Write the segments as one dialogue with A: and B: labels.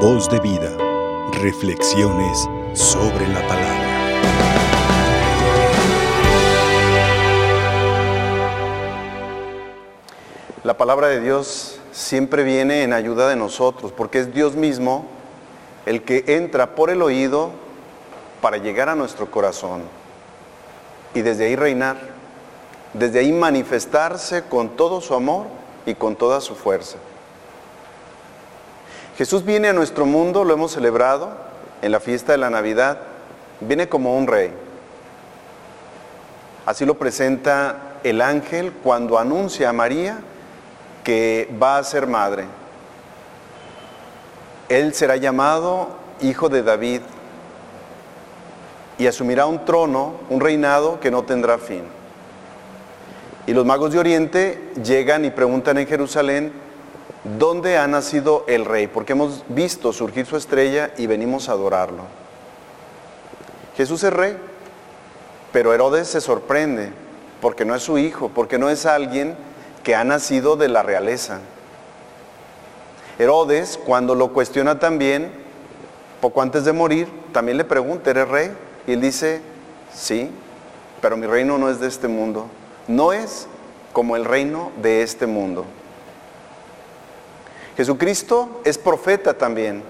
A: Voz de vida. Reflexiones sobre la palabra.
B: La palabra de Dios siempre viene en ayuda de nosotros, porque es Dios mismo el que entra por el oído para llegar a nuestro corazón y desde ahí reinar, desde ahí manifestarse con todo su amor y con toda su fuerza. Jesús viene a nuestro mundo, lo hemos celebrado en la fiesta de la Navidad, viene como un rey. Así lo presenta el ángel cuando anuncia a María que va a ser madre. Él será llamado Hijo de David y asumirá un trono, un reinado que no tendrá fin. Y los magos de Oriente llegan y preguntan en Jerusalén, ¿dónde ha nacido el rey? Porque hemos visto surgir su estrella y venimos a adorarlo. Jesús es rey, pero Herodes se sorprende porque no es su hijo, porque no es alguien que ha nacido de la realeza. Herodes, cuando lo cuestiona también, poco antes de morir, también le pregunta, ¿eres rey? Y él dice, sí, pero mi reino no es de este mundo. No es como el reino de este mundo. Jesucristo es profeta también.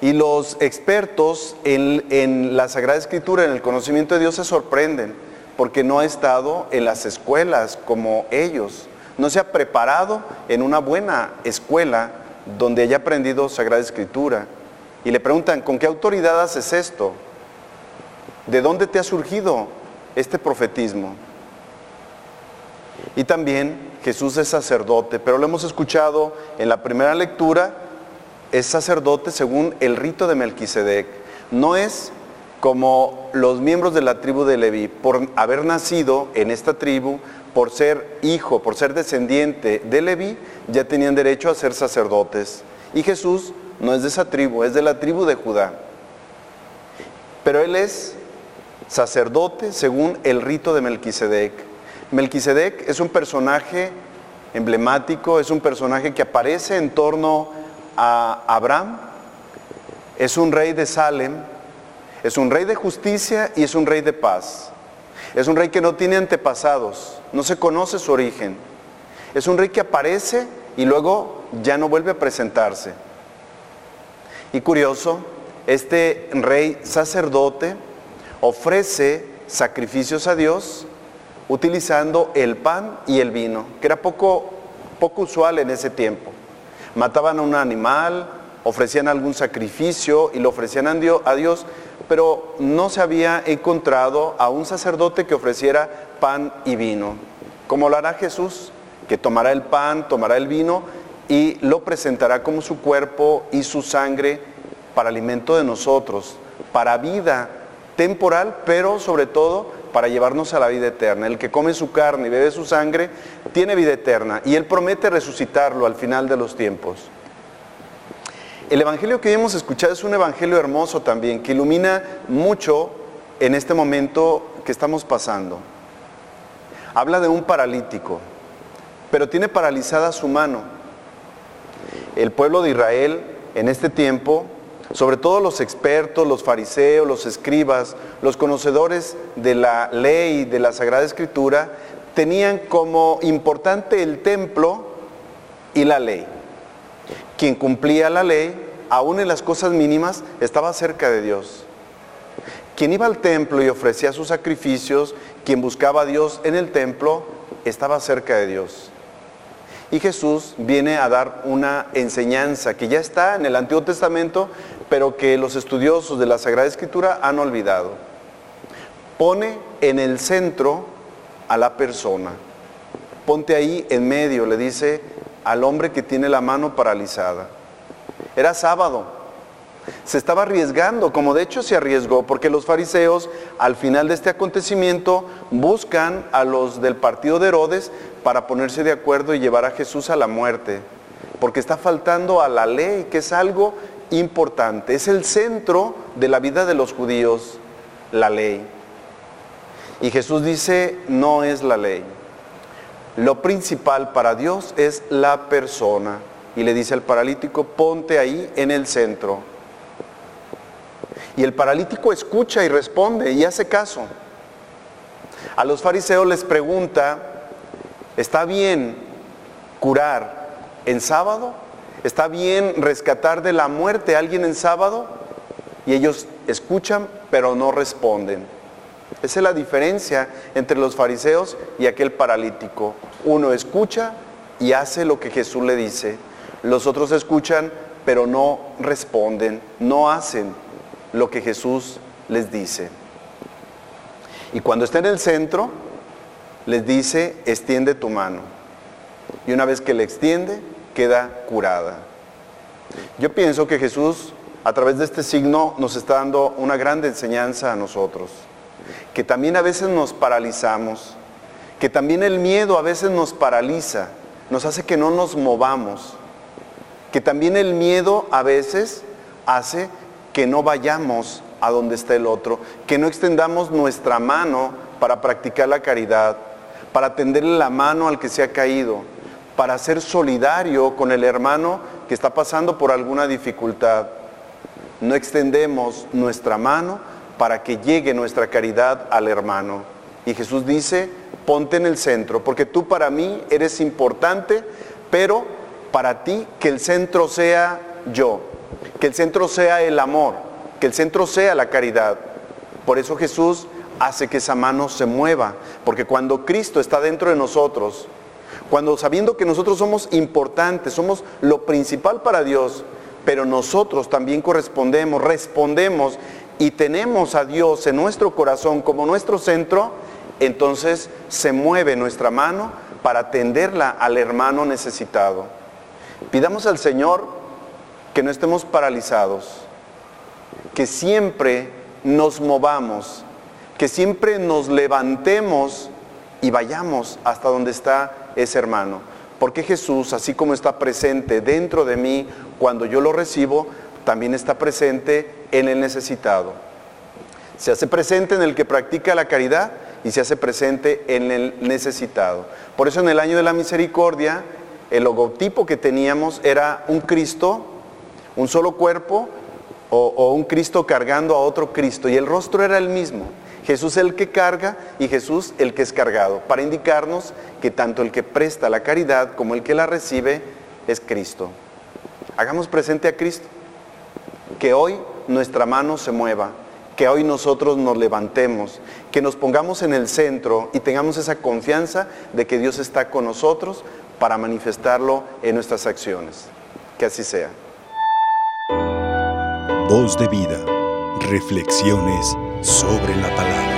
B: Y los expertos en, en, la Sagrada Escritura, en el conocimiento de Dios, se sorprenden porque no ha estado en las escuelas como ellos. No se ha preparado en una buena escuela donde haya aprendido Sagrada Escritura. Y le preguntan, ¿con qué autoridad haces esto? ¿De dónde te ha surgido este profetismo? Y también Jesús es sacerdote, pero lo hemos escuchado en la primera lectura, es sacerdote según el rito de Melquisedec. No es como los miembros de la tribu de Leví, por haber nacido en esta tribu, por ser hijo, por ser descendiente de Leví, ya tenían derecho a ser sacerdotes. Y Jesús no es de esa tribu, es de la tribu de Judá. Pero él es sacerdote según el rito de Melquisedec. Melquisedec es un personaje emblemático, es un personaje que aparece en torno a Abraham, es un rey de Salem, es un rey de justicia y es un rey de paz. Es un rey que no tiene antepasados, no se conoce su origen. Es un rey que aparece y luego ya no vuelve a presentarse. Y curioso, este rey sacerdote ofrece sacrificios a Dios utilizando el pan y el vino, que era poco, poco usual en ese tiempo. Mataban a un animal, ofrecían algún sacrificio y lo ofrecían a Dios, pero no se había encontrado a un sacerdote que ofreciera pan y vino. Como lo hará Jesús, que tomará el pan, tomará el vino y lo presentará como su cuerpo y su sangre para alimento de nosotros, para vida temporal, pero sobre todo para llevarnos a la vida eterna. El que come su carne y bebe su sangre tiene vida eterna y Él promete resucitarlo al final de los tiempos. El Evangelio que hoy hemos escuchado es un Evangelio hermoso también, que ilumina mucho en este momento que estamos pasando. Habla de un paralítico, pero tiene paralizada su mano. El pueblo de Israel en este tiempo sobre todo los expertos, los fariseos, los escribas, los conocedores de la ley, de la Sagrada Escritura, tenían como importante el templo y la ley. Quien cumplía la ley, aún en las cosas mínimas, estaba cerca de Dios. Quien iba al templo y ofrecía sus sacrificios, quien buscaba a Dios en el templo, estaba cerca de Dios. Y Jesús viene a dar una enseñanza que ya está en el Antiguo Testamento, pero que los estudiosos de la Sagrada Escritura han olvidado. Pone en el centro a la persona. Ponte ahí en medio, le dice al hombre que tiene la mano paralizada. Era sábado. Se estaba arriesgando, como de hecho se arriesgó, porque los fariseos al final de este acontecimiento buscan a los del partido de Herodes para ponerse de acuerdo y llevar a Jesús a la muerte, porque está faltando a la ley, que es algo importante, es el centro de la vida de los judíos, la ley. Y Jesús dice, no es la ley. Lo principal para Dios es la persona. y le dice al paralítico, ponte ahí en el centro. Y el paralítico escucha y responde y hace caso. A los fariseos les pregunta, ¿está bien curar en sábado? ¿Está bien rescatar de la muerte a alguien en sábado? Y ellos escuchan pero no responden. Esa es la diferencia entre los fariseos y aquel paralítico. Uno escucha y hace lo que Jesús le dice. Los otros escuchan pero no responden, no hacen lo que Jesús les dice. Y cuando está en el centro, les dice, extiende tu mano. Y una vez que le extiende, queda curada. Yo pienso que Jesús, a través de este signo, nos está dando una grande enseñanza a nosotros. Que también a veces nos paralizamos, que también el miedo a veces nos paraliza, nos hace que no nos movamos, que también el miedo a veces hace que no vayamos a donde está el otro, que no extendamos nuestra mano para practicar la caridad, para tenderle la mano al que se ha caído, para ser solidario con el hermano que está pasando por alguna dificultad. No extendemos nuestra mano para que llegue nuestra caridad al hermano. Y Jesús dice, ponte en el centro, porque tú para mí eres importante, pero para ti que el centro sea yo, que el centro sea el amor, que el centro sea la caridad. Por eso Jesús hace que esa mano se mueva, porque cuando Cristo está dentro de nosotros, cuando sabiendo que nosotros somos importantes, somos lo principal para Dios, pero nosotros también correspondemos, respondemos y tenemos a Dios en nuestro corazón como nuestro centro, entonces se mueve nuestra mano para tenderla al hermano necesitado. Pidamos al Señor que no estemos paralizados, que siempre nos movamos, que siempre nos levantemos y vayamos hasta donde está ese hermano. Porque Jesús, así como está presente dentro de mí cuando yo lo recibo, también está presente en el necesitado. Se hace presente en el que practica la caridad y se hace presente en el necesitado. Por eso en el año de la misericordia, el logotipo que teníamos era un Cristo, un solo cuerpo, o, o un Cristo cargando a otro Cristo, y el rostro era el mismo. Jesús el que carga y Jesús el que es cargado, para indicarnos que tanto el que presta la caridad como el que la recibe es Cristo. Hagamos presente a Cristo, que hoy nuestra mano se mueva, que hoy nosotros nos levantemos, que nos pongamos en el centro y tengamos esa confianza de que Dios está con nosotros para manifestarlo en nuestras acciones. Que así sea.
A: Voz de vida. Reflexiones sobre la palabra.